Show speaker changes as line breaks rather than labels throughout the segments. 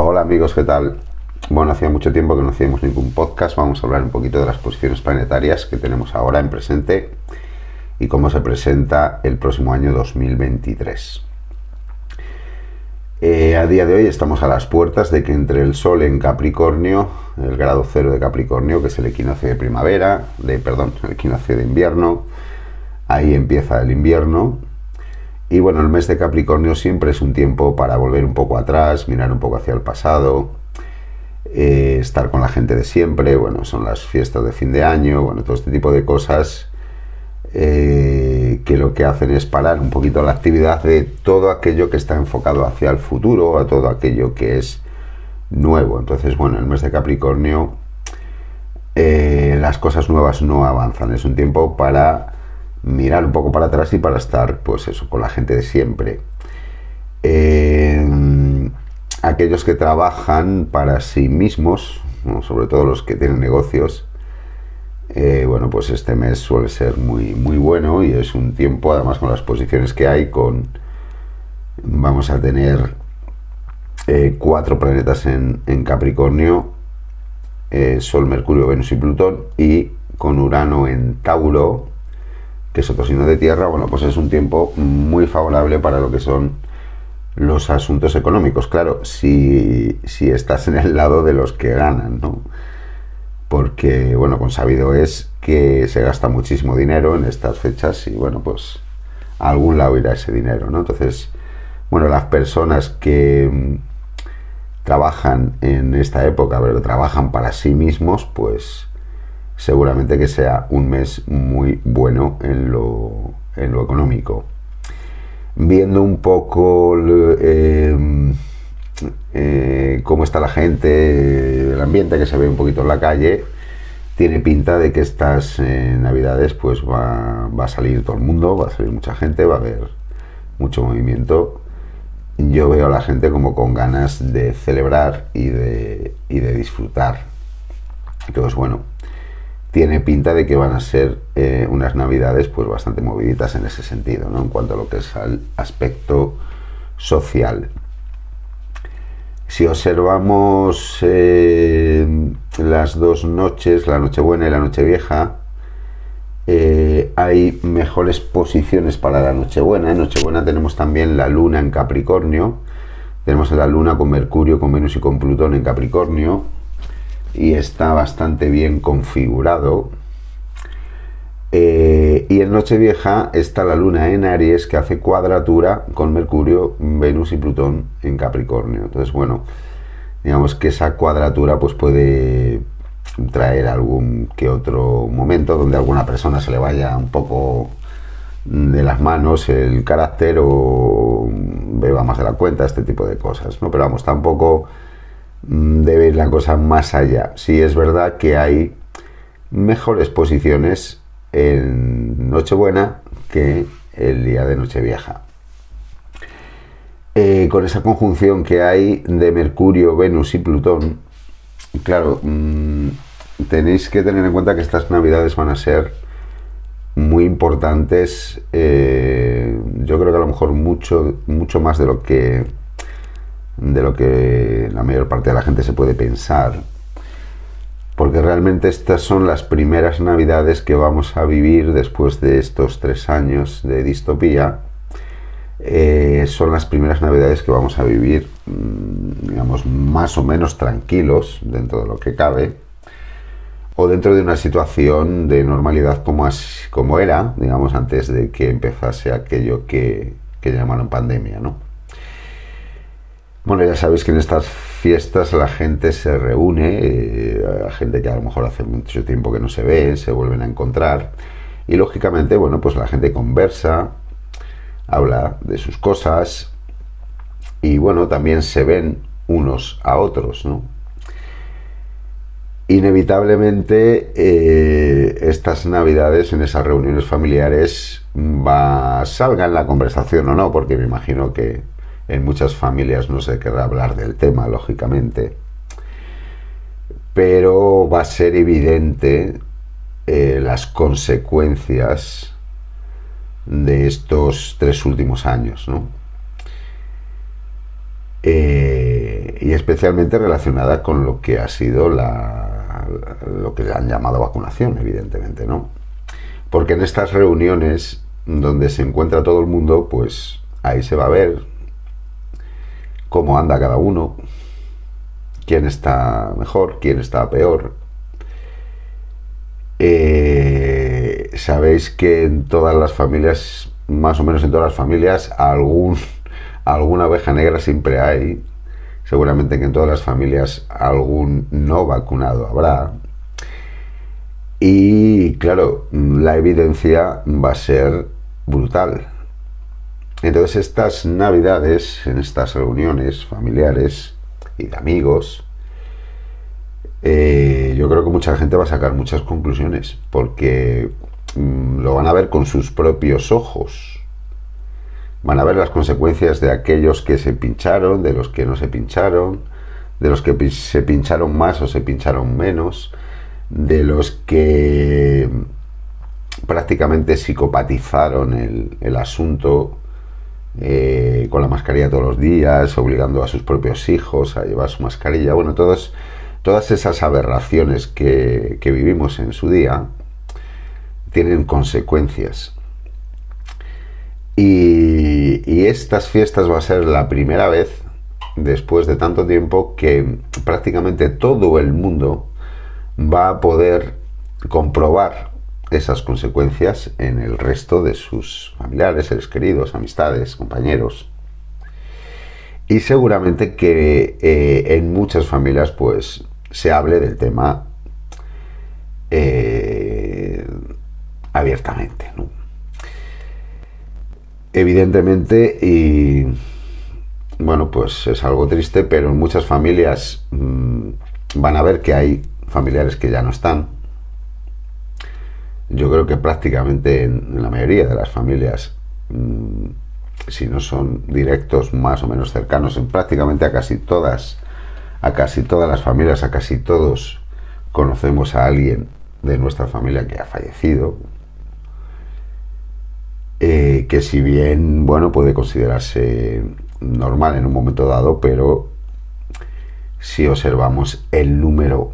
Hola amigos, ¿qué tal? Bueno, hacía mucho tiempo que no hacíamos ningún podcast. Vamos a hablar un poquito de las posiciones planetarias que tenemos ahora en presente y cómo se presenta el próximo año 2023. Eh, a día de hoy estamos a las puertas de que entre el Sol en Capricornio, el grado cero de Capricornio, que es el equinoccio de primavera, de perdón, el equinoccio de invierno, ahí empieza el invierno. Y bueno, el mes de Capricornio siempre es un tiempo para volver un poco atrás, mirar un poco hacia el pasado, eh, estar con la gente de siempre, bueno, son las fiestas de fin de año, bueno, todo este tipo de cosas eh, que lo que hacen es parar un poquito la actividad de todo aquello que está enfocado hacia el futuro, a todo aquello que es nuevo. Entonces, bueno, el mes de Capricornio eh, las cosas nuevas no avanzan, es un tiempo para mirar un poco para atrás y para estar, pues eso, con la gente de siempre. aquellos que trabajan para sí mismos, sobre todo los que tienen negocios, eh, bueno, pues este mes suele ser muy, muy bueno y es un tiempo, además con las posiciones que hay, con vamos a tener eh, cuatro planetas en, Capricornio, eh, Sol, Mercurio, Venus y Plutón, y con Urano en Tauro, que signo de tierra, bueno, pues es un tiempo muy favorable para lo que son los asuntos económicos. Claro, si, si estás en el lado de los que ganan, ¿no? porque, bueno, consabido es que se gasta muchísimo dinero en estas fechas y, bueno, pues a algún lado irá ese dinero, ¿no? Entonces, bueno, las personas que trabajan en esta época, pero trabajan para sí mismos, pues seguramente que sea un mes muy bueno en lo, en lo económico. Viendo un poco eh, eh, cómo está la gente, el ambiente que se ve un poquito en la calle, tiene pinta de que estas eh, navidades pues va, a salir todo el mundo, va a salir mucha gente, va a haber mucho movimiento. Yo veo a la gente como con ganas de celebrar y de, y de disfrutar. Entonces, bueno, tiene pinta de que van a ser eh, unas navidades pues bastante moviditas en ese sentido, ¿no? En cuanto a lo que es al aspecto social. Si observamos eh, las dos noches, la Nochebuena y la Nochevieja, eh, hay mejores posiciones para la Nochebuena. En Nochebuena tenemos también la Luna en Capricornio. Tenemos la Luna con Mercurio, con Venus y con Plutón en Capricornio. Y está bastante bien configurado. Eh, y en Nochevieja está la luna en Aries que hace cuadratura con Mercurio, Venus y Plutón en Capricornio. Entonces, bueno, digamos que esa cuadratura pues puede traer algún que otro momento donde a alguna persona se le vaya un poco de las manos el carácter o beba más de la cuenta, este tipo de cosas, ¿no? Pero vamos, tampoco debe ir la cosa más allá. Sí es verdad que hay mejores posiciones en Nochebuena que el día de Nochevieja. Eh, con esa conjunción que hay de Mercurio, Venus y Plutón, claro, mm, tenéis que tener en cuenta que estas navidades van a ser muy importantes. Eh, yo creo que a lo mejor mucho, mucho más de lo que de lo que la mayor parte de la gente se puede pensar porque realmente estas son las primeras navidades que vamos a vivir después de estos tres años de distopía. Eh, son las primeras navidades que vamos a vivir, mm, digamos, más o menos tranquilos dentro de lo que cabe, o dentro de una situación de normalidad como, como era, digamos, antes de que empezase aquello que, que llamaron pandemia, ¿no? Bueno, ya sabéis que en estas fiestas la gente se reúne, eh, la gente que a lo mejor hace mucho tiempo que no se ve, se vuelven a encontrar y lógicamente, bueno, pues la gente conversa, habla de sus cosas y bueno, también se ven unos a otros, ¿no? Inevitablemente eh, estas navidades en esas reuniones familiares va, salgan la conversación o no, porque me imagino que en muchas familias no se querrá hablar del tema, lógicamente. Pero va a ser evidente eh, las consecuencias de estos tres últimos años. ¿no? Eh, y especialmente relacionada con lo que ha sido la, lo que han llamado vacunación, evidentemente, ¿no? Porque en estas reuniones donde se encuentra todo el mundo, pues ahí se va a ver cómo anda cada uno, quién está mejor, quién está peor. Eh, sabéis que en todas las familias, más o menos en todas las familias, algún, alguna oveja negra siempre hay. Seguramente que en todas las familias algún no vacunado habrá. Y claro, la evidencia va a ser brutal. Entonces estas navidades, en estas reuniones familiares y de amigos, eh, yo creo que mucha gente va a sacar muchas conclusiones, porque mm, lo van a ver con sus propios ojos. Van a ver las consecuencias de aquellos que se pincharon, de los que no se pincharon, de los que se pincharon más o se pincharon menos, de los que prácticamente psicopatizaron el, asunto eh, con la mascarilla todos los días, obligando a sus propios hijos a llevar su mascarilla. Bueno, todas esas aberraciones que, vivimos en su día tienen consecuencias. Y, y estas fiestas va a ser la primera vez después de tanto tiempo que prácticamente todo el mundo va a poder comprobar esas consecuencias en el resto de sus familiares, seres queridos, amistades, compañeros. Y seguramente que eh, en muchas familias pues se hable del tema eh, abiertamente. Evidentemente, y bueno, pues es algo triste, pero en muchas familias mm, van a ver que hay familiares que ya no están, yo creo que prácticamente en, la mayoría de las familias, mm, si no son directos, más o menos cercanos, en prácticamente a casi todas, a casi todas las familias, a casi todos conocemos a alguien de nuestra familia que ha fallecido, eh, que si bien, bueno, puede considerarse normal en un momento dado, pero si observamos el número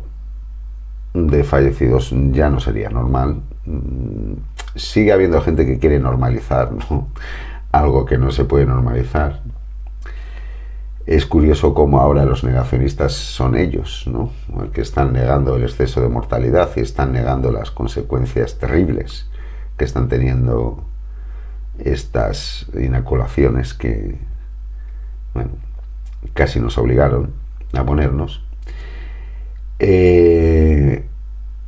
de fallecidos ya no sería normal. Mm, sigue habiendo gente que quiere normalizar algo que no se puede normalizar. Es curioso cómo ahora los negacionistas son ellos, ¿no? que están negando el exceso de mortalidad y están negando las consecuencias terribles que están teniendo estas inoculaciones que, bueno, casi nos obligaron a ponernos. Eh,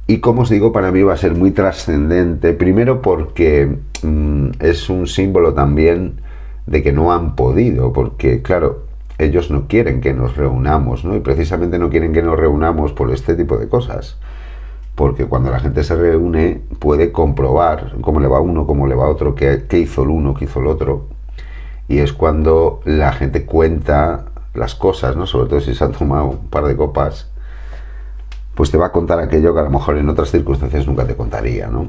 y como os digo, para mí va a ser muy trascendente, primero porque mm, es un símbolo también de que no han podido, porque claro, ellos no quieren que nos reunamos, ¿no? Y precisamente no quieren que nos reunamos por este tipo de cosas. Porque cuando la gente se reúne puede comprobar cómo le va uno, cómo le va otro, qué, qué hizo el uno, qué hizo el otro. Y es cuando la gente cuenta las cosas, ¿no? Sobre todo si se han tomado un par de copas pues te va a contar aquello que a lo mejor en otras circunstancias nunca te contaría, ¿no?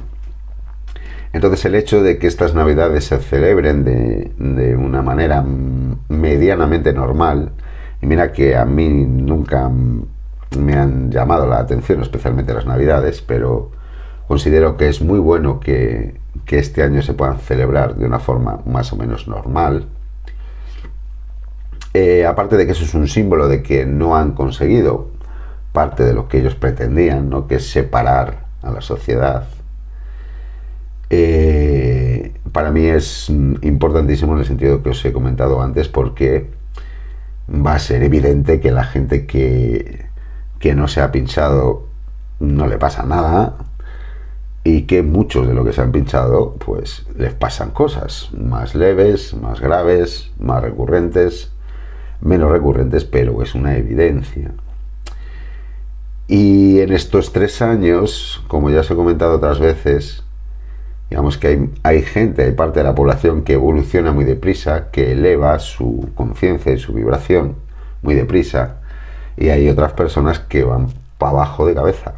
Entonces el hecho de que estas navidades se celebren de, una manera medianamente normal, y mira que a mí nunca me han llamado la atención, especialmente las navidades, pero considero que es muy bueno que, este año se puedan celebrar de una forma más o menos normal. Eh, aparte de que eso es un símbolo de que no han conseguido parte de lo que ellos pretendían, ¿no? que es separar a la sociedad. Eh, para mí es importantísimo en el sentido que os he comentado antes porque va a ser evidente que la gente que, que no se ha pinchado no le pasa nada y que muchos de los que se han pinchado pues les pasan cosas más leves, más graves, más recurrentes, menos recurrentes, pero es una evidencia. Y en estos tres años, como ya os he comentado otras veces, digamos que hay, gente, hay parte de la población que evoluciona muy deprisa, que eleva su conciencia y su vibración muy deprisa, y hay otras personas que van para abajo de cabeza.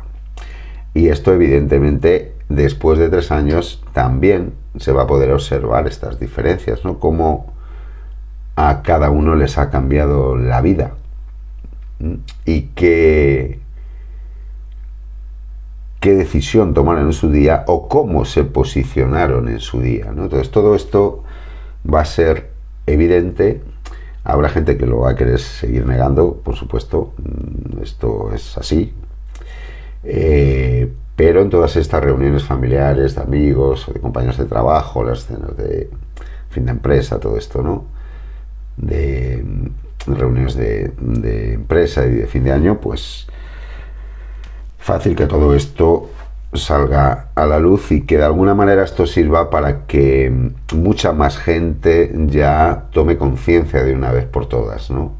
Y esto evidentemente después de tres años también se va a poder observar estas diferencias, ¿no? Cómo a cada uno les ha cambiado la vida y qué, qué decisión tomaron en su día o cómo se posicionaron en su día. Entonces todo esto va a ser evidente. Habrá gente que lo va a querer seguir negando, por supuesto, mm, esto es así. Eh, pero en todas estas reuniones familiares, de amigos, de compañeros de trabajo, las cenas de fin de empresa, todo esto, ¿no? De, reuniones de, de empresa y de fin de año, pues fácil que todo esto salga a la luz y que de alguna manera esto sirva para que mucha más gente ya tome conciencia de una vez por todas, ¿no?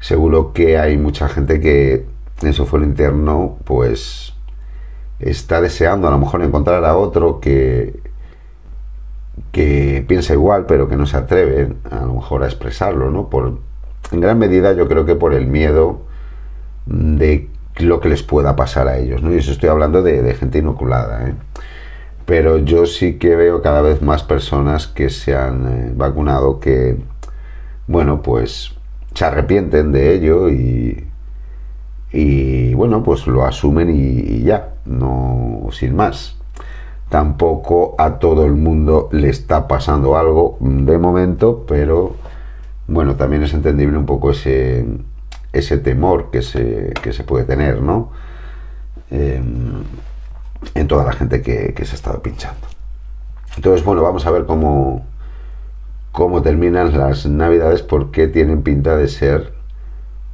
Seguro que hay mucha gente que en su foro interno pues está deseando a lo mejor encontrar a otro que que piensa igual pero que no se atreve a lo mejor a expresarlo, ¿no? Por en gran medida yo creo que por el miedo de lo que les pueda pasar a ellos, ¿no? Y eso estoy hablando de, gente inoculada, ¿eh? Pero yo sí que veo cada vez más personas que se han eh, vacunado que, bueno, pues se arrepienten de ello y, y bueno, pues lo asumen y, ya, no sin más. Tampoco a todo el mundo le está pasando algo de momento, pero bueno, también es entendible un poco ese, ese temor que se, que se puede tener, ¿no? Em, en toda la gente que, se ha estado pinchando. Entonces, bueno, vamos a ver cómo, cómo terminan las navidades, porque tienen pinta de ser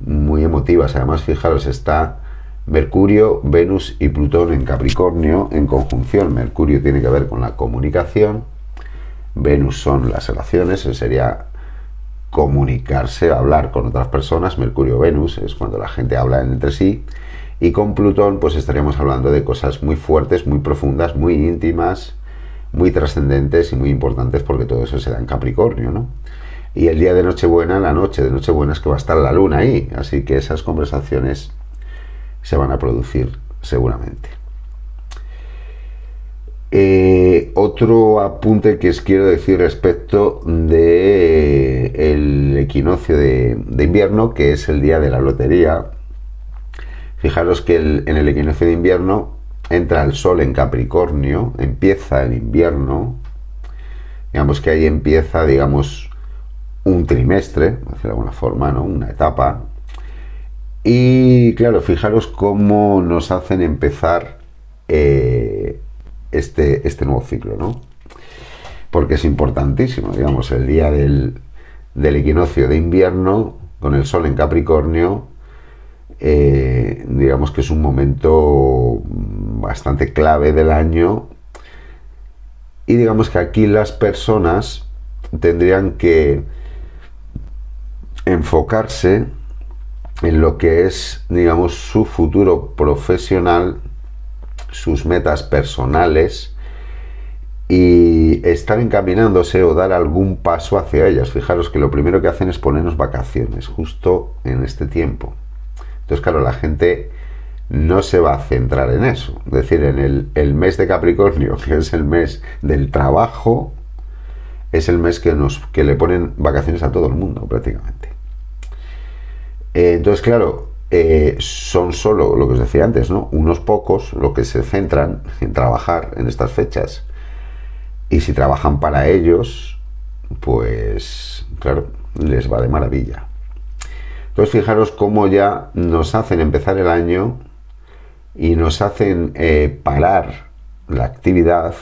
muy emotivas. Además, fijaros, está Mercurio, Venus y Plutón en Capricornio en conjunción. Mercurio tiene que ver con la comunicación, Venus son las relaciones, sería comunicarse, hablar con otras personas. Mercurio-Venus es cuando la gente habla entre sí. Y con Plutón, pues estaríamos hablando de cosas muy fuertes, muy profundas, muy íntimas, muy trascendentes y muy importantes porque todo eso se da en Capricornio, ¿no? Y el día de Nochebuena, la noche de Nochebuena es que va a estar la luna ahí, así que esas conversaciones se van a producir seguramente. Eh, otro apunte que os quiero decir respecto de eh, el equinoccio de, invierno, que es el día de la lotería. Fijaros que en el equinoccio de invierno entra el sol en Capricornio, empieza el invierno, digamos que ahí empieza, digamos, un trimestre, de alguna forma, ¿no? Una etapa. Y claro, fijaros cómo nos hacen empezar eh, este, este nuevo ciclo, ¿no? Porque es importantísimo, digamos, el día del, equinoccio de invierno, con el sol en Capricornio, eh, digamos que es un momento bastante clave del año y digamos que aquí las personas tendrían que enfocarse en lo que es, digamos, su futuro profesional sus metas personales y estar encaminándose o dar algún paso hacia ellas. Fijaros que lo primero que hacen es ponernos vacaciones justo en este tiempo. Entonces, claro, la gente no se va a centrar en eso. Es decir, en el, mes de Capricornio, que es el mes del trabajo, es el mes que, nos, que le ponen vacaciones a todo el mundo prácticamente. Eh, entonces, claro, eh, son solo, lo que os decía antes, ¿no? unos pocos los que se centran en trabajar en estas fechas. Y si trabajan para ellos, pues claro, les va de maravilla. Entonces fijaros cómo ya nos hacen empezar el año y nos hacen eh, parar la actividad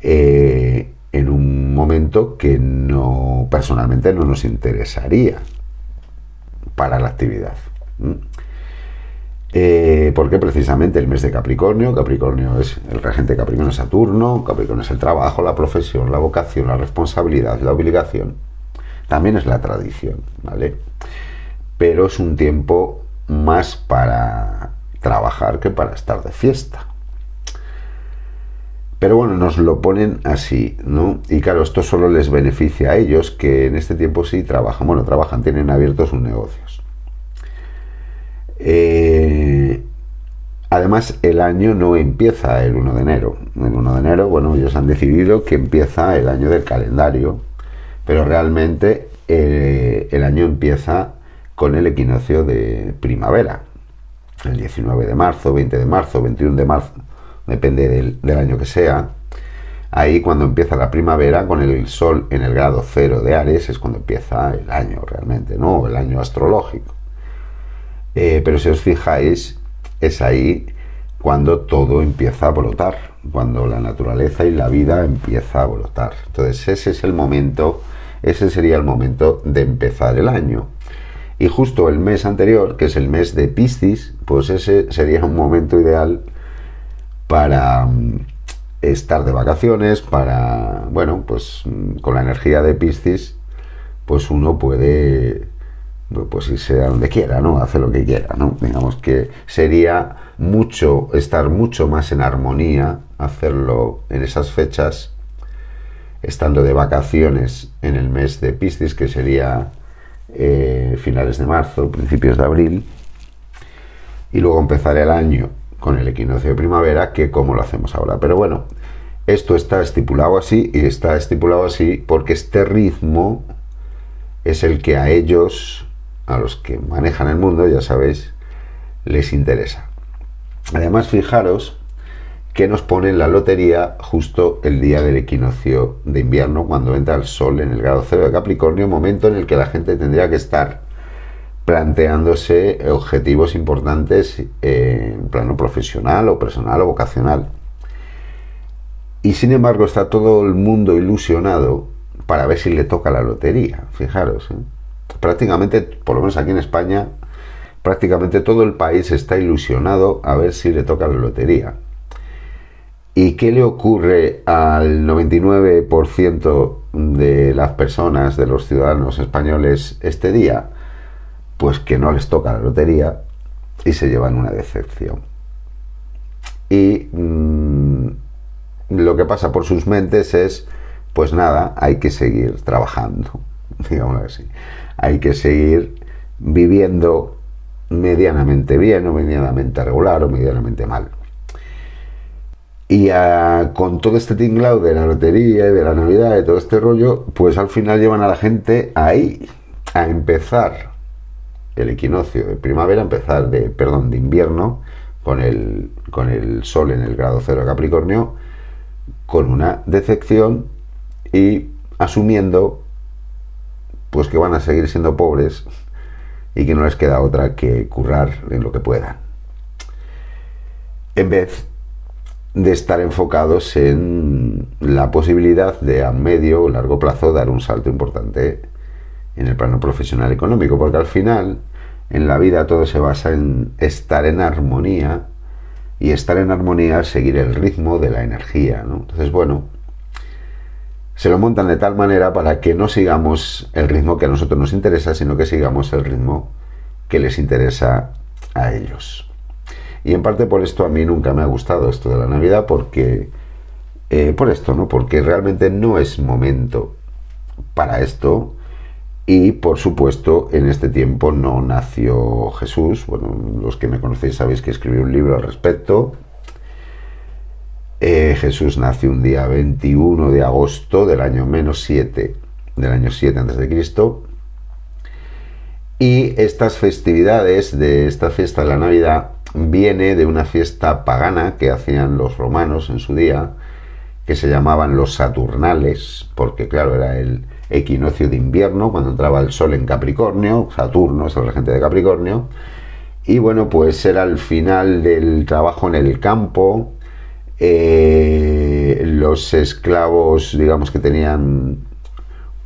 eh, en un momento que no personalmente no nos interesaría para la actividad. ¿Mm? Eh, porque precisamente el mes de Capricornio, Capricornio es el regente Capricornio Saturno, Capricornio es el trabajo, la profesión, la vocación, la responsabilidad, la obligación, también es la tradición, ¿vale? Pero es un tiempo más para trabajar que para estar de fiesta. Pero bueno, nos lo ponen así, ¿no? Y claro, esto solo les beneficia a ellos que en este tiempo sí trabajan, bueno, trabajan, tienen abiertos sus negocios. Eh, además, el año no empieza el 1 de enero. El 1 de enero, bueno, ellos han decidido que empieza el año del calendario, pero realmente eh, el año empieza con el equinoccio de primavera, el 19 de marzo, 20 de marzo, 21 de marzo, depende del, año que sea. Ahí cuando empieza la primavera, con el sol en el grado cero de Ares, es cuando empieza el año realmente, ¿no? El año astrológico. Eh, pero si os fijáis, es ahí cuando todo empieza a brotar, cuando la naturaleza y la vida empieza a brotar. Entonces ese es el momento, ese sería el momento de empezar el año. Y justo el mes anterior, que es el mes de Piscis, pues ese sería un momento ideal para mm, estar de vacaciones, para, bueno, pues mm, con la energía de Piscis, pues uno puede pues irse a donde quiera, ¿no? Hace lo que quiera, ¿no? Digamos que sería mucho, estar mucho más en armonía, hacerlo en esas fechas, estando de vacaciones en el mes de Piscis, que sería eh, finales de marzo, principios de abril, y luego empezar el año con el equinoccio de primavera, que como lo hacemos ahora. Pero bueno, esto está estipulado así y está estipulado así porque este ritmo es el que a ellos a los que manejan el mundo, ya sabéis, les interesa. Además, fijaros que nos pone la lotería justo el día del equinoccio de invierno, cuando entra el sol en el grado cero de Capricornio, momento en el que la gente tendría que estar planteándose objetivos importantes en plano profesional o personal o vocacional. Y sin embargo está todo el mundo ilusionado para ver si le toca la lotería. Fijaros. ¿eh? Prácticamente, por lo menos aquí en España, prácticamente todo el país está ilusionado a ver si le toca la lotería. ¿Y qué le ocurre al 99% de las personas, de los ciudadanos españoles este día? Pues que no les toca la lotería y se llevan una decepción. Y mm, lo que pasa por sus mentes es, pues nada, hay que seguir trabajando, digamos así hay que seguir viviendo medianamente bien o medianamente regular o medianamente mal. Y con todo este tinglado de la lotería y de la Navidad y todo este rollo, pues al final llevan a la gente ahí, a empezar el equinoccio de primavera, empezar de, perdón, de invierno, con el, con el sol en el grado cero de Capricornio, con una decepción y asumiendo pues que van a seguir siendo pobres y que no les queda otra que currar en lo que puedan. En vez de estar enfocados en la posibilidad de a medio o largo plazo dar un salto importante en el plano profesional económico, porque al final en la vida todo se basa en estar en armonía y estar en armonía es seguir el ritmo de la energía. Entonces, bueno, se lo montan de tal manera para que no sigamos el ritmo que a nosotros nos interesa, sino que sigamos el ritmo que les interesa a ellos. Y en parte por esto a mí nunca me ha gustado esto de la Navidad, porque eh, por esto, ¿no? Porque realmente no es momento para esto. Y por supuesto, en este tiempo no nació Jesús. Bueno, los que me conocéis sabéis que escribí un libro al respecto. Eh, Jesús nació un día 21 de agosto del año menos 7, del año 7 antes de Cristo. Y estas festividades de esta fiesta de la Navidad viene de una fiesta pagana que hacían los romanos en su día, que se llamaban los Saturnales, porque claro, era el equinoccio de invierno, cuando entraba el sol en Capricornio, Saturno es el regente de Capricornio, y bueno, pues era el final del trabajo en el campo, eh, los esclavos, digamos que tenían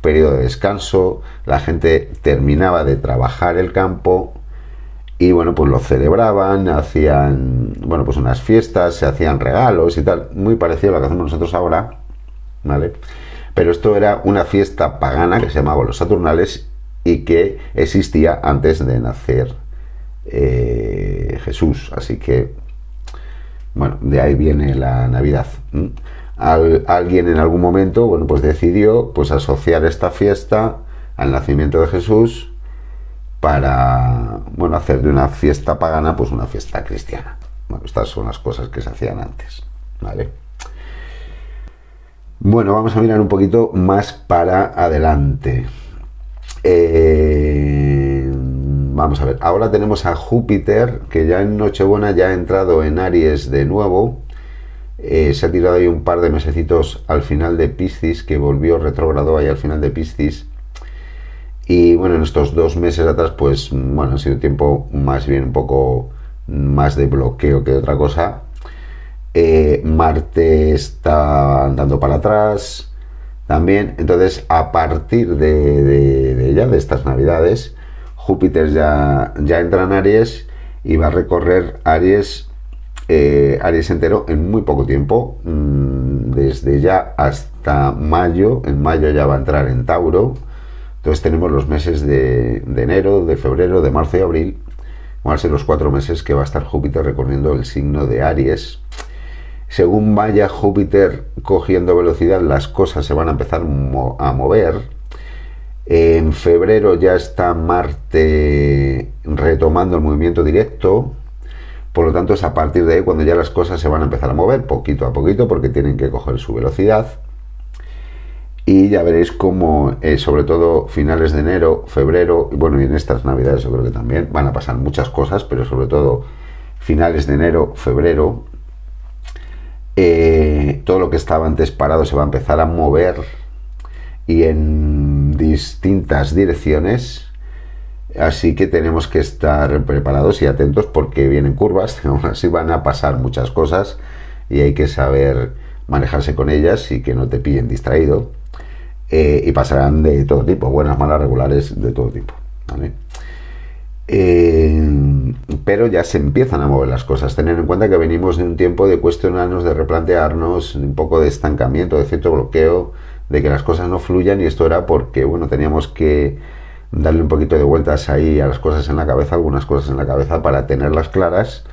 periodo de descanso, la gente terminaba de trabajar el campo y bueno, pues lo celebraban, hacían, bueno, pues unas fiestas, se hacían regalos y tal, muy parecido a lo que hacemos nosotros ahora, ¿vale? Pero esto era una fiesta pagana que se llamaba los Saturnales y que existía antes de nacer eh, Jesús, así que bueno, de ahí viene la Navidad. alguien en algún momento, bueno, pues decidió pues asociar esta fiesta al nacimiento de Jesús para, bueno, hacer de una fiesta pagana pues una fiesta cristiana. Bueno, estas son las cosas que se hacían antes, ¿vale? Bueno, vamos a mirar un poquito más para adelante. Eh, vamos a ver, ahora tenemos a Júpiter, que ya en Nochebuena ya ha entrado en Aries de nuevo. Eh, se ha tirado ahí un par de mesecitos al final de Piscis, que volvió retrogrado ahí al final de Piscis. Y bueno, en estos dos meses atrás, pues bueno, ha sido tiempo más bien un poco más de bloqueo que de otra cosa. Eh, Marte está andando para atrás también. Entonces, a partir de, ya de estas navidades, Júpiter ya, ya entra en Aries y va a recorrer Aries, eh, Aries entero en muy poco tiempo, mm, desde ya hasta mayo. En mayo ya va a entrar en Tauro. Entonces tenemos los meses de, enero, de febrero, de marzo y abril. Van a ser los cuatro meses que va a estar Júpiter recorriendo el signo de Aries. Según vaya Júpiter cogiendo velocidad, las cosas se van a empezar a mover. En febrero ya está Marte retomando el movimiento directo. Por lo tanto, es a partir de ahí cuando ya las cosas se van a empezar a mover poquito a poquito porque tienen que coger su velocidad. Y ya veréis cómo, eh, sobre todo finales de enero, febrero, y bueno, y en estas navidades yo creo que también van a pasar muchas cosas, pero sobre todo finales de enero, febrero, eh, todo lo que estaba antes parado se va a empezar a mover y en distintas direcciones. Así que tenemos que estar preparados y atentos porque vienen curvas, aún así van a pasar muchas cosas y hay que saber manejarse con ellas y que no te pillen distraído. Eh, y pasarán de todo tipo, buenas, malas, regulares, de todo tipo. Eh, pero ya se empiezan a mover las cosas. Tener en cuenta que venimos de un tiempo de cuestionarnos, de replantearnos, un poco de estancamiento, de cierto bloqueo, de que las cosas no fluyan y esto era porque, bueno, teníamos que darle un poquito de vueltas ahí a las cosas en la cabeza, algunas cosas en la cabeza para tenerlas claras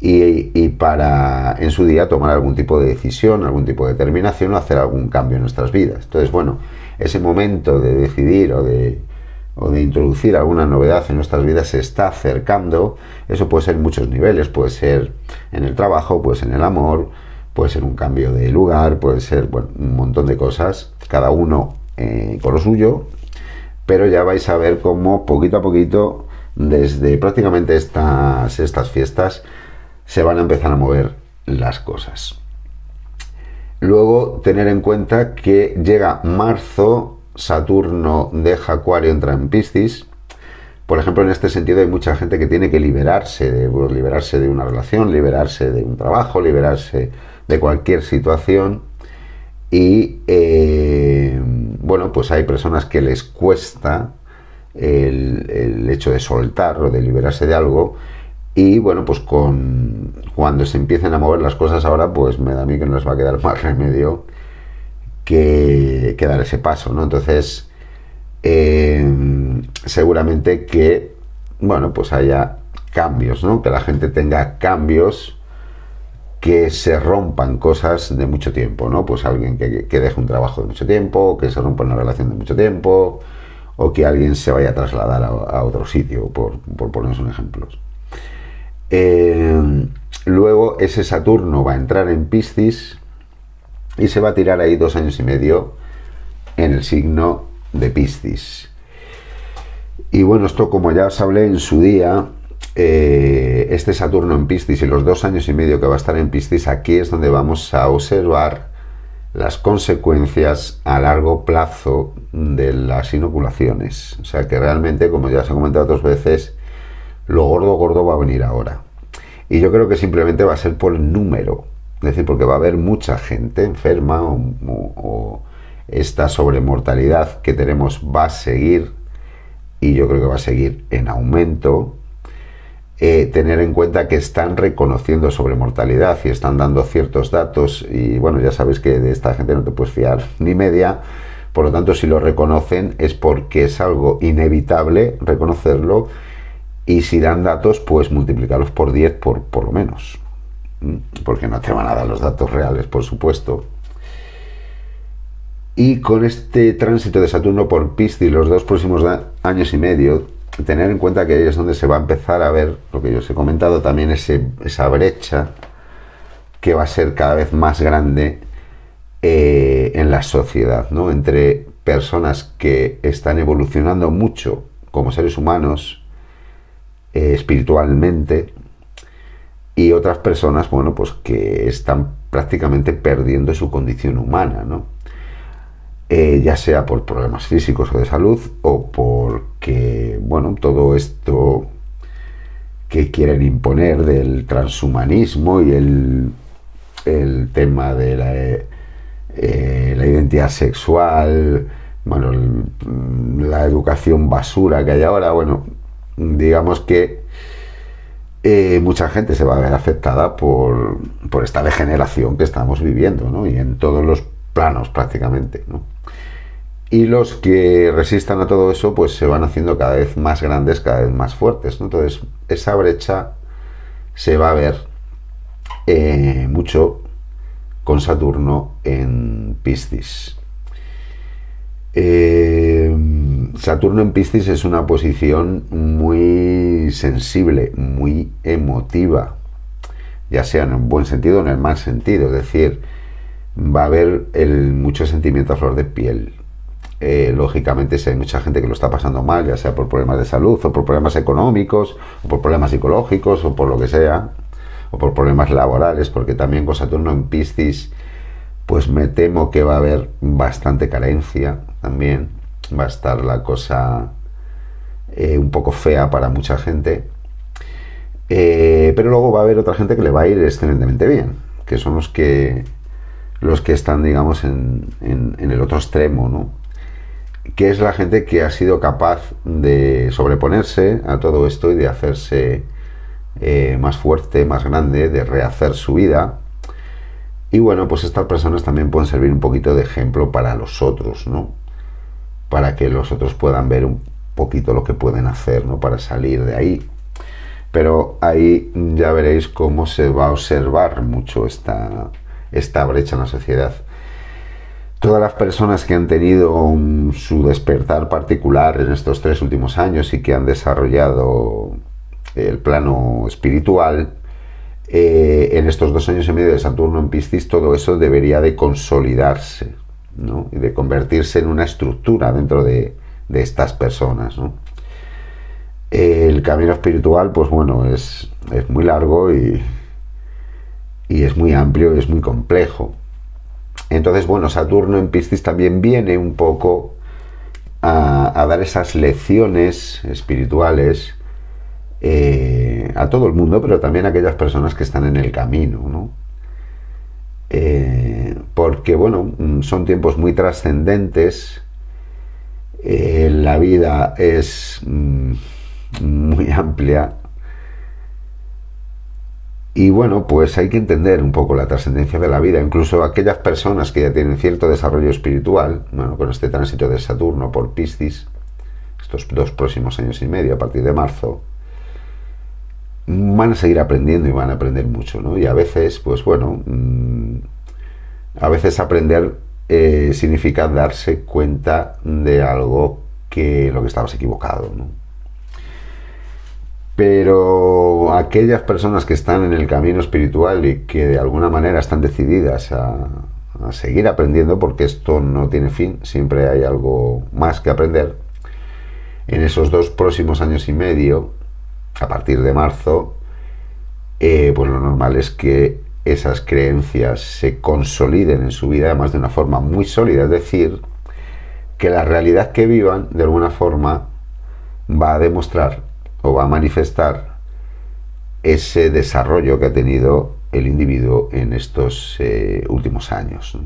y, para en su día tomar algún tipo de decisión, algún tipo de determinación o hacer algún cambio en nuestras vidas. Entonces, bueno, ese momento de decidir o de, o de introducir alguna novedad en nuestras vidas se está acercando. Eso puede ser en muchos niveles, puede ser en el trabajo, puede ser en el amor, puede ser un cambio de lugar, puede ser un montón de cosas, cada uno eh, con lo suyo, pero ya vais a ver cómo poquito a poquito, desde prácticamente estas, estas fiestas, se van a empezar a mover las cosas. Luego, tener en cuenta que llega marzo, Saturno deja Acuario, entra en Piscis. Por ejemplo, en este sentido hay mucha gente que tiene que liberarse de, pues, liberarse de una relación, liberarse de un trabajo, liberarse de cualquier situación. Y eh, bueno, pues hay personas que les cuesta el, el hecho de soltar o de liberarse de algo y bueno, pues con cuando se empiecen a mover las cosas ahora, pues me da a mí que no les va a quedar más remedio que, dar ese paso, ¿no? Entonces, eh, seguramente que, bueno, pues haya cambios, ¿no? Que la gente tenga cambios que se rompan cosas de mucho tiempo, ¿no? Pues alguien que, que deje un trabajo de mucho tiempo, que se rompa una relación de mucho tiempo, o que alguien se vaya a trasladar a, otro sitio, por, por ponernos un ejemplo. Eh, luego ese Saturno va a entrar en Piscis y se va a tirar ahí dos años y medio en el signo de Piscis. Y bueno, esto como ya os hablé en su día, eh, este Saturno en Piscis y los dos años y medio que va a estar en Piscis, aquí es donde vamos a observar las consecuencias a largo plazo de las inoculaciones. O sea que realmente, como ya os he comentado otras veces, lo gordo gordo va a venir ahora. Y yo creo que simplemente va a ser por el número. Es decir, porque va a haber mucha gente enferma o, esta sobremortalidad que tenemos va a seguir y yo creo que va a seguir en aumento. Eh, tener en cuenta que están reconociendo sobremortalidad y están dando ciertos datos y bueno, ya sabéis que de esta gente no te puedes fiar ni media. Por lo tanto, si lo reconocen es porque es algo inevitable reconocerlo y si dan datos, pues multiplicarlos por 10 por, por lo menos. Porque no te van a dar los datos reales, por supuesto. Y con este tránsito de Saturno por Piscis los dos próximos años y medio, tener en cuenta que ahí es donde se va a empezar a ver, lo que yo os he comentado, también ese, esa brecha que va a ser cada vez más grande eh, en la sociedad, ¿no? Entre personas que están evolucionando mucho como seres humanos, espiritualmente y otras personas, bueno, pues que están prácticamente perdiendo su condición humana, ¿no? Eh, ya sea por problemas físicos o de salud o porque, bueno, todo esto que quieren imponer del transhumanismo y el, el tema de la, eh, la identidad sexual, bueno, la educación basura que hay ahora, bueno, digamos que eh, mucha gente se va a ver afectada por, por, esta degeneración que estamos viviendo, ¿no? Y en todos los planos prácticamente, ¿no? Y los que resistan a todo eso, pues se van haciendo cada vez más grandes, cada vez más fuertes, ¿no? Entonces, esa brecha se va a ver eh, mucho con Saturno en Piscis. Eh, Saturno en Piscis es una posición muy sensible, muy emotiva, ya sea en un buen sentido o en el mal sentido, es decir, va a haber el, mucho sentimiento a flor de piel. Eh, lógicamente, si hay mucha gente que lo está pasando mal, ya sea por problemas de salud, o por problemas económicos, o por problemas psicológicos, o por lo que sea, o por problemas laborales, porque también con Saturno en Piscis, pues me temo que va a haber bastante carencia también va a estar la cosa eh, un poco fea para mucha gente. Eh, pero luego va a haber otra gente que le va a ir excelentemente bien, que son los que los que están, digamos, en, el otro extremo, ¿no? Que es la gente que ha sido capaz de sobreponerse a todo esto y de hacerse eh, más fuerte, más grande, de rehacer su vida. Y bueno, pues estas personas también pueden servir un poquito de ejemplo para los otros, ¿no? para que los otros puedan ver un poquito lo que pueden hacer ¿no? para salir de ahí. Pero ahí ya veréis cómo se va a observar mucho esta, esta brecha en la sociedad. Todas las personas que han tenido su despertar particular en estos tres últimos años y que han desarrollado el plano espiritual, eh, en estos dos años y medio de Saturno en Piscis, todo eso debería de consolidarse y de convertirse en una estructura dentro de, estas personas. El camino espiritual, pues bueno, es, muy largo y, y es muy amplio y es muy complejo. Entonces, bueno, Saturno en Piscis también viene un poco a, dar esas lecciones espirituales eh, a todo el mundo, pero también a aquellas personas que están en el camino, ¿no? Eh, porque bueno, mm, son tiempos muy trascendentes, eh, la vida es mm, muy amplia y bueno, pues hay que entender un poco la trascendencia de la vida, incluso aquellas personas que ya tienen cierto desarrollo espiritual, bueno, con este tránsito de Saturno por Piscis, estos dos próximos años y medio a partir de marzo, van a seguir aprendiendo y van a aprender mucho, ¿no? Y a veces, pues bueno, mm, a veces aprender eh, significa darse cuenta de algo que lo que estabas equivocado, ¿no? Pero aquellas personas que están en el camino espiritual y que de alguna manera están decididas a, seguir aprendiendo, porque esto no tiene fin, siempre hay algo más que aprender, en esos dos próximos años y medio a partir de marzo, eh, pues lo normal es que esas creencias se consoliden en su vida, además de una forma muy sólida, es decir, que la realidad que vivan, de alguna forma, va a demostrar o va a manifestar ese desarrollo que ha tenido el individuo en estos eh, últimos años.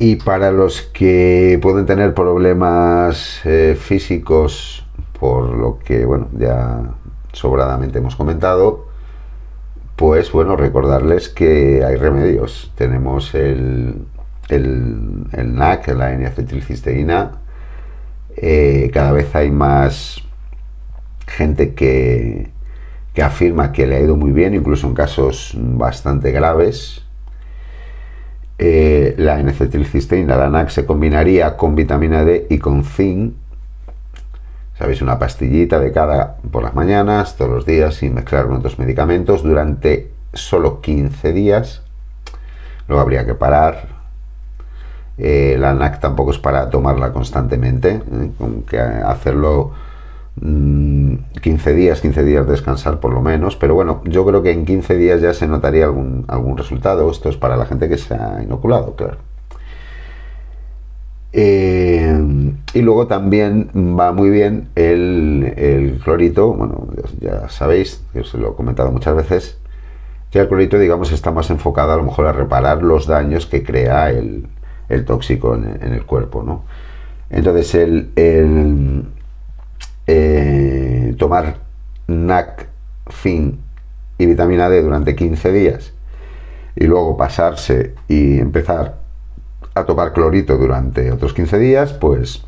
Y para los que pueden tener problemas eh, físicos, por lo que bueno, ya sobradamente hemos comentado, pues bueno, recordarles que hay remedios. Tenemos el, el, el NAC, la N-acetilcisteína. Eh, cada vez hay más gente que, que afirma que le ha ido muy bien, incluso en casos bastante graves eh, la N-acetilcisteína, la NAC, se combinaría con vitamina D y con zinc. Sabéis, una pastillita de cada por las mañanas, todos los días, sin mezclar con otros medicamentos, durante solo 15 días. Luego habría que parar. Eh, la NAC tampoco es para tomarla constantemente, ¿eh? que hacerlo 15 mm, días, 15 días descansar por lo menos, pero bueno, yo creo que en 15 días ya se notaría algún, algún resultado. Esto es para la gente que se ha inoculado, claro. Eh, y luego también va muy bien el, clorito, bueno, ya sabéis, que os lo he comentado muchas veces, que el clorito, digamos, está más enfocado a lo mejor a reparar los daños que crea el, tóxico en, el cuerpo, ¿no? Entonces, el, eh, tomar NAC, FIN y vitamina D durante 15 días y luego pasarse y empezar a tomar clorito durante otros 15 días, pues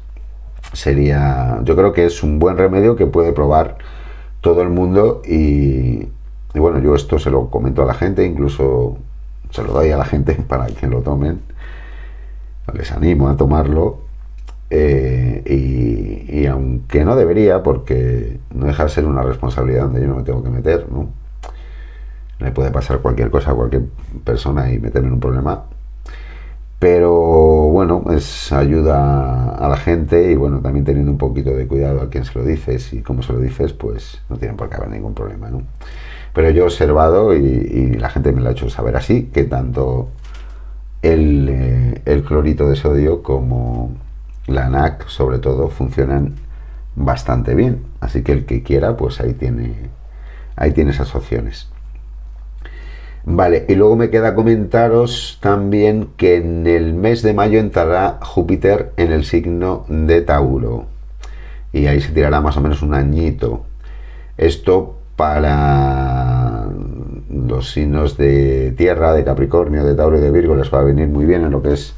sería, yo creo que es un buen remedio que puede probar todo el mundo y, bueno, yo esto se lo comento a la gente, incluso se lo doy a la gente para que lo tomen, les animo a tomarlo eh, y, aunque no debería, porque no deja de ser una responsabilidad donde yo no me tengo que meter, ¿no? Le puede pasar cualquier cosa a cualquier persona y meterme en un problema. Pero bueno, es ayuda a la gente y bueno, también teniendo un poquito de cuidado a quien se lo dices y cómo se lo dices, pues no tiene por qué haber ningún problema, ¿no? Pero yo he observado y, la gente me lo ha hecho saber así, que tanto el, eh, el clorito de sodio como la NAC sobre todo funcionan bastante bien. Así que el que quiera, pues ahí tiene, ahí tiene esas opciones. Vale, y luego me queda comentaros también que en el mes de mayo entrará Júpiter en el signo de Tauro. Y ahí se tirará más o menos un añito. Esto para los signos de tierra, de Capricornio, de Tauro y de Virgo les va a venir muy bien en lo que es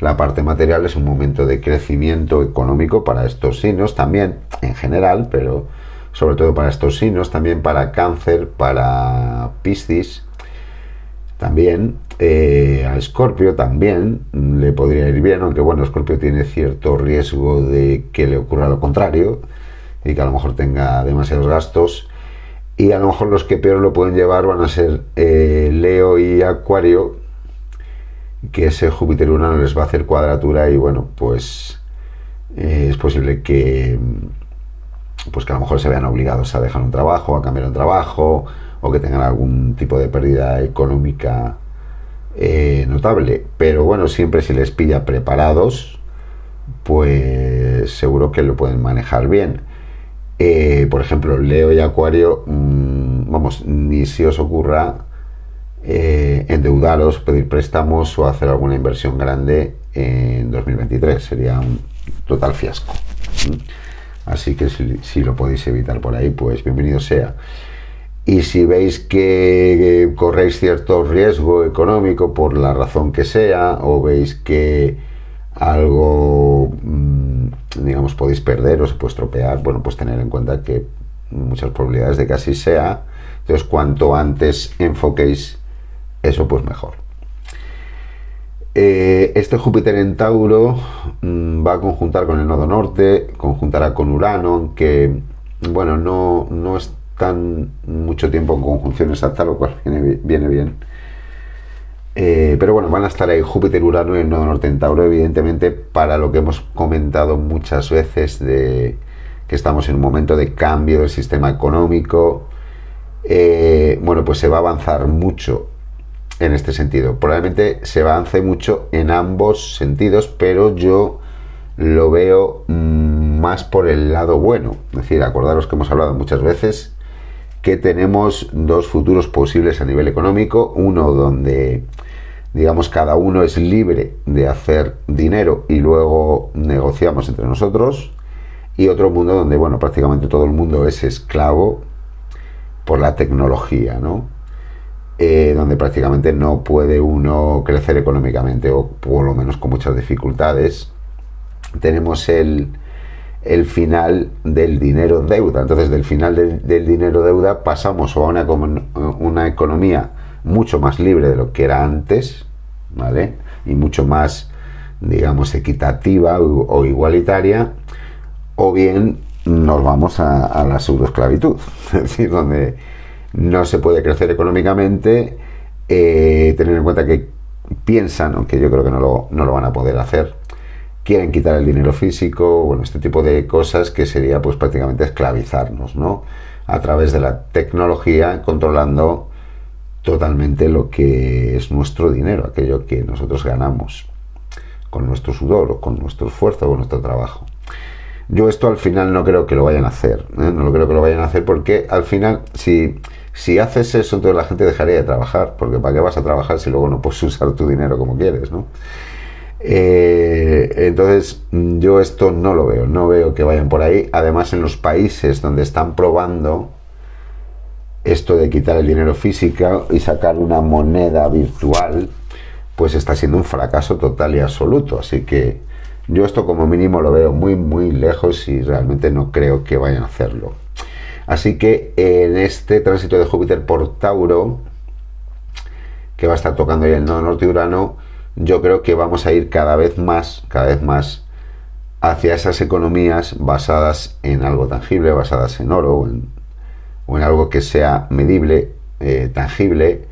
la parte material es un momento de crecimiento económico para estos signos, también en general, pero sobre todo para estos signos, también para cáncer, para Piscis, también eh, a Escorpio también le podría ir bien, aunque bueno, Escorpio tiene cierto riesgo de que le ocurra lo contrario y que a lo mejor tenga demasiados gastos. Y a lo mejor los que peor lo pueden llevar van a ser eh, Leo y Acuario, que ese Júpiter Urano les va a hacer cuadratura y bueno, pues eh, es posible que pues que a lo mejor se vean obligados a dejar un trabajo, a cambiar un trabajo o que tengan algún tipo de pérdida económica eh, notable. Pero bueno, siempre si les pilla preparados, pues seguro que lo pueden manejar bien. Eh, por ejemplo, Leo y Acuario, mm, vamos, ni si os ocurra eh, endeudaros, pedir préstamos o hacer alguna inversión grande en 2023. Sería un total fiasco. Así que si, lo podéis evitar por ahí, pues bienvenido sea. Y si veis que corréis cierto riesgo económico por la razón que sea, o veis que algo, mm, digamos, podéis perder o se puede estropear, bueno, pues tener en cuenta que muchas probabilidades de que así sea. Entonces, cuanto antes enfoquéis eso pues mejor. Eh, este Júpiter en Tauro mm, va a conjuntar con el nodo norte, conjuntará con Urano, aunque bueno, no, no están mucho tiempo en conjunción exacta, lo cual viene, bien. Eh, pero bueno, van a estar ahí Júpiter, Urano y el nodo norte en evidentemente, para lo que hemos comentado muchas veces de que estamos en un momento de cambio del sistema económico. Eh, bueno, pues se va a avanzar mucho en este sentido. Probablemente se avance mucho en ambos sentidos, pero yo lo veo mm, más por el lado bueno. Es decir, acordaros que hemos hablado muchas veces que tenemos dos futuros posibles a nivel económico, uno donde digamos cada uno es libre de hacer dinero y luego negociamos entre nosotros y otro mundo donde bueno prácticamente todo el mundo es esclavo por la tecnología, ¿no? Eh, donde prácticamente no puede uno crecer económicamente o por lo menos con muchas dificultades. Tenemos el, el final del dinero deuda. Entonces del final del, dinero deuda pasamos a una, una economía mucho más libre de lo que era antes, ¿vale? Y mucho más, digamos, equitativa o, igualitaria, o bien nos vamos a, la pseudoesclavitud, es decir, donde no se puede crecer económicamente, eh, tener en cuenta que piensan, aunque yo creo que no lo, no lo van a poder hacer, quieren quitar el dinero físico, bueno, este tipo de cosas que sería pues prácticamente esclavizarnos, ¿no? A través de la tecnología, controlando totalmente lo que es nuestro dinero, aquello que nosotros ganamos con nuestro sudor o con nuestro esfuerzo o con nuestro trabajo. Yo esto al final no creo que lo vayan a hacer, ¿eh? no lo creo que lo vayan a hacer porque al final si, si haces eso entonces la gente dejaría de trabajar, porque ¿para qué vas a trabajar si luego no puedes usar tu dinero como quieres? ¿no? Eh, entonces yo esto no lo veo, no veo que vayan por ahí. Además en los países donde están probando esto de quitar el dinero físico y sacar una moneda virtual, pues está siendo un fracaso total y absoluto. Así que yo esto como mínimo lo veo muy muy lejos y realmente no creo que vayan a hacerlo. Así que en este tránsito de Júpiter por Tauro, que va a estar tocando ya el nodo norte Urano, yo creo que vamos a ir cada vez más, cada vez más hacia esas economías basadas en algo tangible, basadas en oro o en, algo que sea medible, eh, tangible.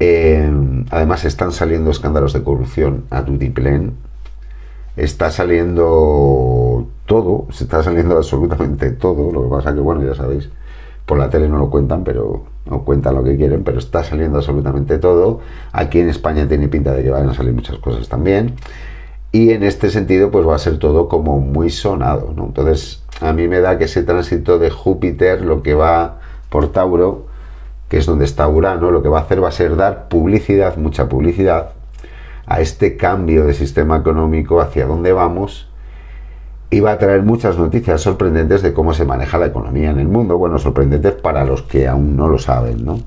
Eh, además están saliendo escándalos de corrupción a tutiplén. Está saliendo todo, se está saliendo absolutamente todo. Lo que pasa que, bueno, ya sabéis, por la tele no lo cuentan, pero no cuentan lo que quieren, pero está saliendo absolutamente todo. Aquí en España tiene pinta de que van a salir muchas cosas también. Y en este sentido, pues va a ser todo como muy sonado, ¿no? Entonces, a mí me da que ese tránsito de Júpiter, lo que va por Tauro, que es donde está Urano, lo que va a hacer va a ser dar publicidad, mucha publicidad, a este cambio de sistema económico, hacia dónde vamos, iba a traer muchas noticias sorprendentes de cómo se maneja la economía en el mundo. Bueno, sorprendentes para los que aún no lo saben, ¿no?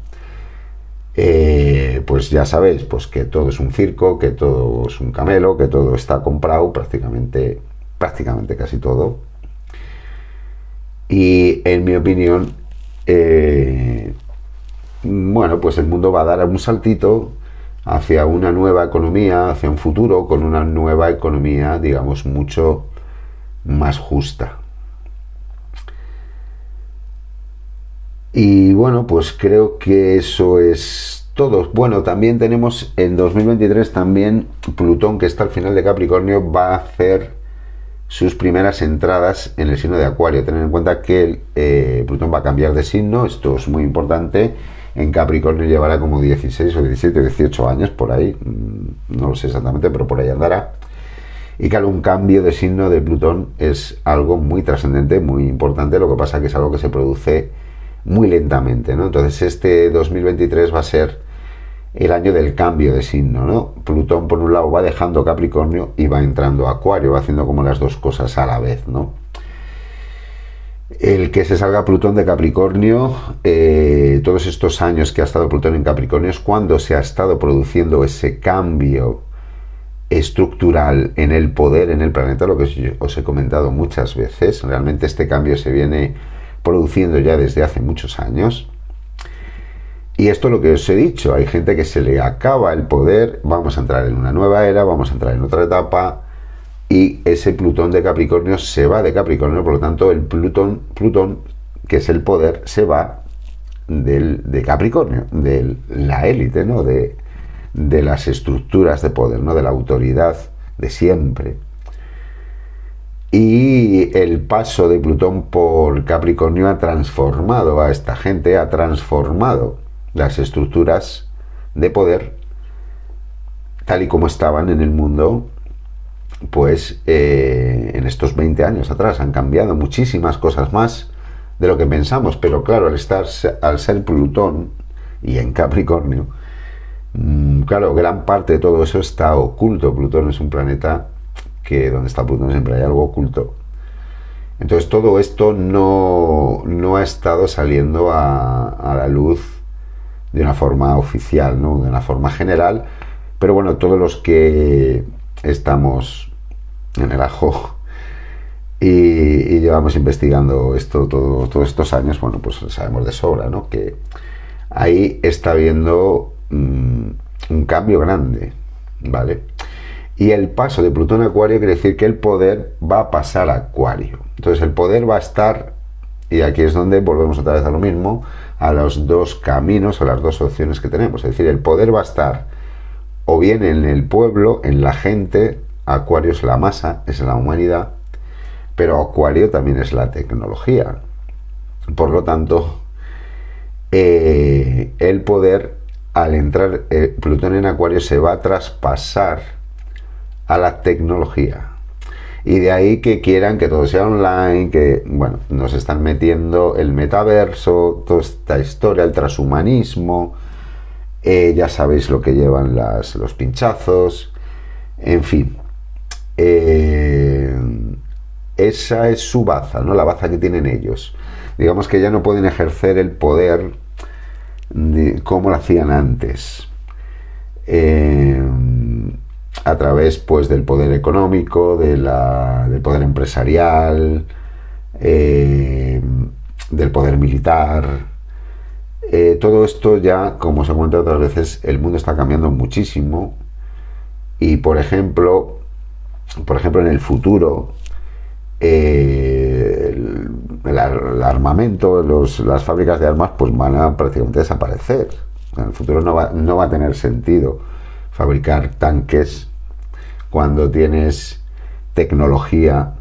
Eh, pues ya sabéis, pues que todo es un circo, que todo es un camelo, que todo está comprado, prácticamente, prácticamente casi todo. Y en mi opinión, eh, bueno, pues el mundo va a dar un saltito hacia una nueva economía, hacia un futuro con una nueva economía, digamos, mucho más justa. Y bueno, pues creo que eso es todo. Bueno, también tenemos en 2023 también Plutón, que está al final de Capricornio, va a hacer sus primeras entradas en el signo de Acuario. Tener en cuenta que eh, Plutón va a cambiar de signo, esto es muy importante. En Capricornio llevará como 16 o 17, 18 años por ahí, mm, no lo sé exactamente, pero por ahí andará. Y claro, un cambio de signo de Plutón es algo muy trascendente, muy importante, lo que pasa que es algo que se produce muy lentamente, ¿no? Entonces este 2023 va a ser el año del cambio de signo, ¿no? Plutón por un lado va dejando Capricornio y va entrando a Acuario, va haciendo como las dos cosas a la vez, ¿no? El que se salga Plutón de Capricornio, eh, todos estos años que ha estado Plutón en Capricornio es cuando se ha estado produciendo ese cambio estructural en el poder en el planeta, lo que os he comentado muchas veces. Realmente este cambio se viene produciendo ya desde hace muchos años. Y esto es lo que os he dicho, hay gente que se le acaba el poder, vamos a entrar en una nueva era, vamos a entrar en otra etapa y ese Plutón de Capricornio se va de Capricornio, por lo tanto el Plutón, Plutón que es el poder, se va del, de Capricornio, de la élite, ¿no? De, de las estructuras de poder, ¿no? de la autoridad de siempre. Y el paso de Plutón por Capricornio ha transformado a esta gente, ha transformado las estructuras de poder tal y como estaban en el mundo, pues eh, en estos 20 años atrás han cambiado muchísimas cosas más de lo que pensamos, pero claro, al, estar, al ser Plutón y en Capricornio, Mm, claro, gran parte de todo eso está oculto. Plutón es un planeta que donde está Plutón siempre hay algo oculto. Entonces todo esto no, no ha estado saliendo a, la luz de una forma oficial, ¿no? de una forma general. Pero bueno, todos los que estamos en el ajo y, llevamos investigando esto todos estos años, bueno, pues sabemos de sobra, ¿no? Que ahí está habiendo Mm, un cambio grande, ¿vale? Y el paso de Plutón a Acuario quiere decir que el poder va a pasar a Acuario. Entonces el poder va a estar, y aquí es donde volvemos otra vez a lo mismo, a los dos caminos, a las dos opciones que tenemos. Es decir, el poder va a estar o bien en el pueblo, en la gente, Acuario es la masa, es la humanidad, pero Acuario también es la tecnología. Por lo tanto, eh, el poder, al entrar eh, Plutón en Acuario, se va a traspasar a la tecnología. Y de ahí que quieran que todo sea online, que, bueno, nos están metiendo el metaverso, toda esta historia, el transhumanismo, eh, ya sabéis lo que llevan las, los pinchazos, en fin. esa es su baza, ¿no? La baza que tienen ellos. Digamos que ya no pueden ejercer el poder como lo hacían antes. Eh, a través pues del poder económico, del poder empresarial, eh, del poder militar. Eh, todo esto ya, como se cuenta otras veces, el mundo está cambiando muchísimo. Y por ejemplo, por ejemplo, en el futuro, el, armamento, las fábricas de armas, pues van a prácticamente desaparecer. En el futuro no va, no va a tener sentido fabricar tanques cuando tienes tecnología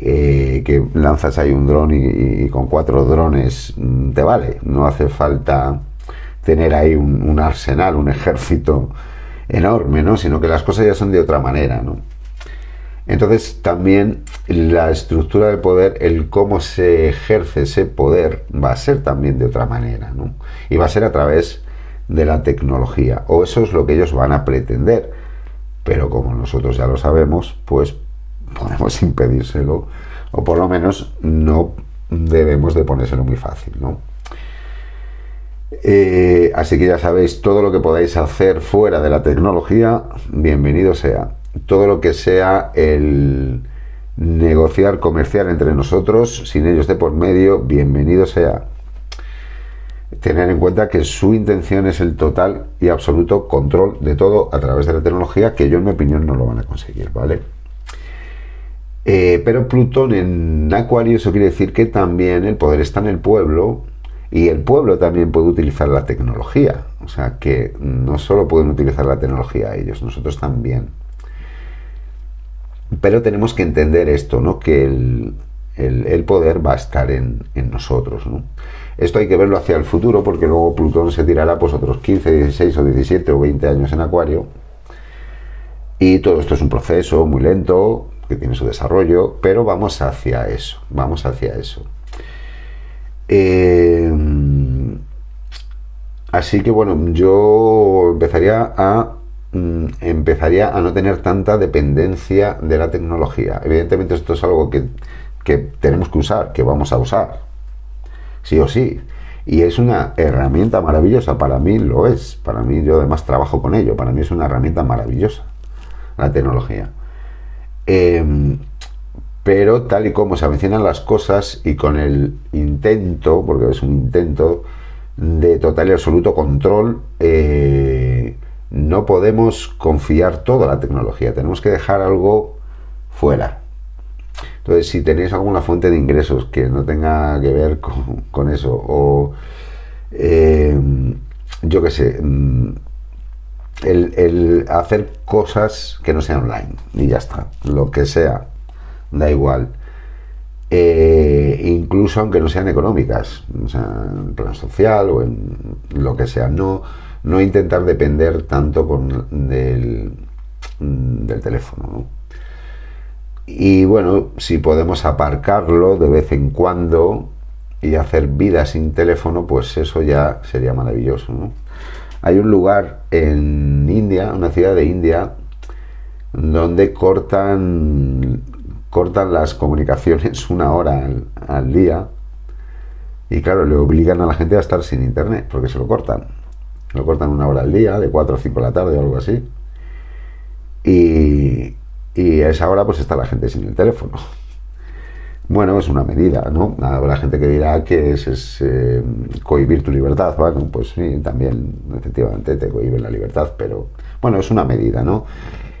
eh, que lanzas ahí un dron y, con cuatro drones mm, te vale. No hace falta tener ahí un, un, arsenal, un ejército enorme, ¿no? Sino que las cosas ya son de otra manera, ¿no? Entonces también la estructura del poder, el cómo se ejerce ese poder, va a ser también de otra manera, ¿no? Y va a ser a través de la tecnología, o eso es lo que ellos van a pretender. Pero como nosotros ya lo sabemos, pues podemos impedírselo, o por lo menos no debemos de ponérselo muy fácil, ¿no? Eh, así que ya sabéis, todo lo que podáis hacer fuera de la tecnología, bienvenido sea todo lo que sea el negociar comercial entre nosotros, sin ellos de por medio, bienvenido sea. Tener en cuenta que su intención es el total y absoluto control de todo a través de la tecnología, que yo en mi opinión no lo van a conseguir, ¿vale? Eh, pero Plutón en Acuario, eso quiere decir que también el poder está en el pueblo y el pueblo también puede utilizar la tecnología. O sea que no solo pueden utilizar la tecnología ellos, nosotros también. Pero tenemos que entender esto, ¿no? Que el, poder va a estar en, nosotros, ¿no? Esto hay que verlo hacia el futuro porque luego Plutón se tirará pues otros 15, 16 o 17 o 20 años en Acuario. Y todo esto es un proceso muy lento, que tiene su desarrollo, pero vamos hacia eso, vamos hacia eso. Eh, así que bueno, yo empezaría a Mm, empezaría a no tener tanta dependencia de la tecnología. Evidentemente esto es algo que, tenemos que usar, que vamos a usar, sí o sí. Y es una herramienta maravillosa, para mí lo es, para mí yo además trabajo con ello, para mí es una herramienta maravillosa la tecnología. Em, pero tal y como se mencionan las cosas y con el intento, porque es un intento de total y absoluto control, eh, no podemos confiar toda la tecnología, tenemos que dejar algo fuera. Entonces, si tenéis alguna fuente de ingresos que no tenga que ver con, eso, o eh, yo qué sé, mm, el, hacer cosas que no sean online, y ya está, lo que sea, da igual. Eh, incluso aunque no sean económicas, o sea, en plan social o en lo que sea, no no intentar depender tanto con, del, del teléfono. Y bueno, si podemos aparcarlo de vez en cuando y hacer vida sin teléfono, pues eso ya sería maravilloso. Hay un lugar en India, una ciudad de India, donde cortan, cortan las comunicaciones una hora al, día y claro, le obligan a la gente a estar sin internet porque se lo cortan. Lo cortan una hora al día, de 4 o 5 de la tarde o algo así. Y, y a esa hora pues está la gente sin el teléfono. Bueno, es una medida, ¿no? Habrá gente que dirá que es, eh, cohibir tu libertad. Bueno, pues sí, también efectivamente te cohiben la libertad, pero bueno, es una medida, ¿no?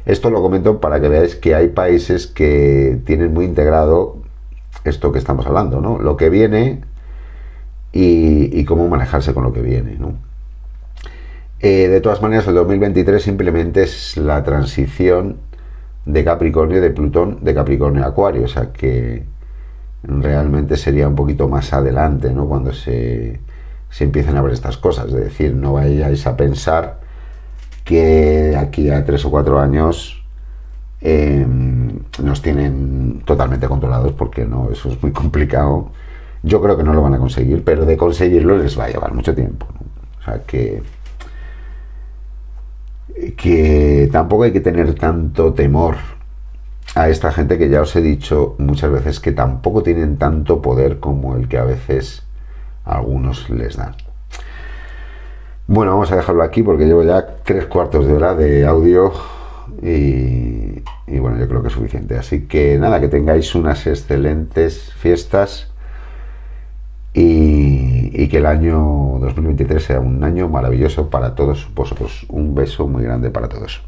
Esto lo comento para que veáis que hay países que tienen muy integrado esto que estamos hablando, ¿no? Lo que viene y, y cómo manejarse con lo que viene, ¿no? Eh, de todas maneras, el 2023 simplemente es la transición de Capricornio, de Plutón, de Capricornio a Acuario, o sea que realmente sería un poquito más adelante, ¿no? Cuando se, se empiecen a ver estas cosas, es decir, no vayáis a pensar que aquí a tres o cuatro años em, nos tienen totalmente controlados, porque no, eso es muy complicado. Yo creo que no lo van a conseguir, pero de conseguirlo les va a llevar mucho tiempo. O sea que que tampoco hay que tener tanto temor a esta gente que ya os he dicho muchas veces que tampoco tienen tanto poder como el que a veces algunos les dan. Bueno, vamos a dejarlo aquí porque llevo ya tres cuartos de hora de audio y, y bueno, yo creo que es suficiente. Así que nada, que tengáis unas excelentes fiestas y, que el año 2023 sea un año maravilloso para todos vosotros. Un beso muy grande para todos.